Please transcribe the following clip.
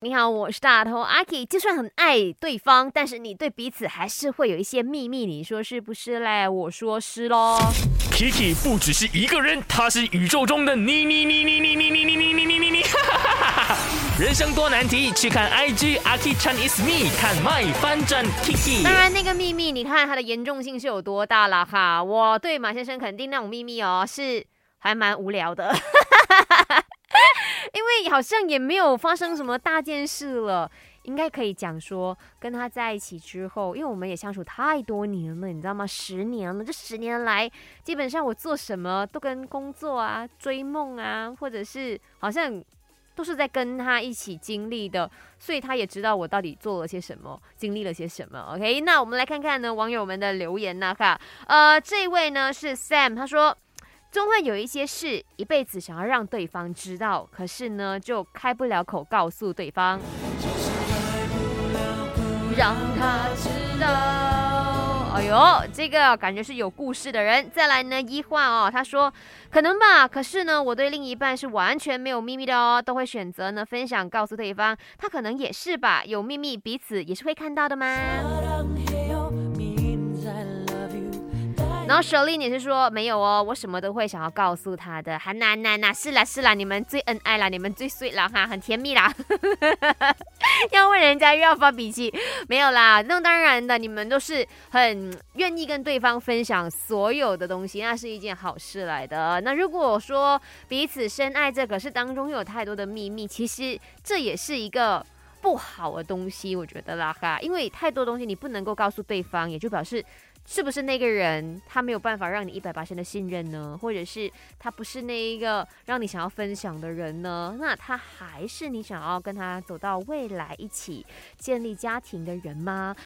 你好，我是大头阿 K。就算很爱对方，但是你对彼此还是会有一些秘密，你说是不是嘞？我说是喽。Kiki 不只是一个人，他是宇宙中的你你你你你你你你你你你你。人生多难题，去看 IG 阿 K Chan is me，看 my 翻转 Kiki。当然，那个秘密，你看它的严重性是有多大了哈。我对马先生肯定那种秘密哦，是还蛮无聊的。好像也没有发生什么大件事了，应该可以讲说跟他在一起之后，因为我们也相处太多年了，你知道吗？十年了，这十年来，基本上我做什么都跟工作啊、追梦啊，或者是好像都是在跟他一起经历的，所以他也知道我到底做了些什么，经历了些什么。OK，那我们来看看呢网友们的留言呢，哈，呃，这位呢是 Sam，他说。总会有一些事，一辈子想要让对方知道，可是呢，就开不了口告诉对方。哎呦，这个感觉是有故事的人。再来呢，一话哦，他说可能吧，可是呢，我对另一半是完全没有秘密的哦，都会选择呢分享告诉对方。他可能也是吧，有秘密彼此也是会看到的吗？然后舍利你是说没有哦，我什么都会想要告诉他的。还难难呐，是啦是啦，你们最恩爱啦，你们最 sweet 啦哈，很甜蜜啦。要问人家又要发脾气，没有啦，那当然的，你们都是很愿意跟对方分享所有的东西，那是一件好事来的。那如果说彼此深爱着，可是当中有太多的秘密，其实这也是一个不好的东西，我觉得啦哈，因为太多东西你不能够告诉对方，也就表示。是不是那个人他没有办法让你一百八千的信任呢？或者是他不是那一个让你想要分享的人呢？那他还是你想要跟他走到未来一起建立家庭的人吗？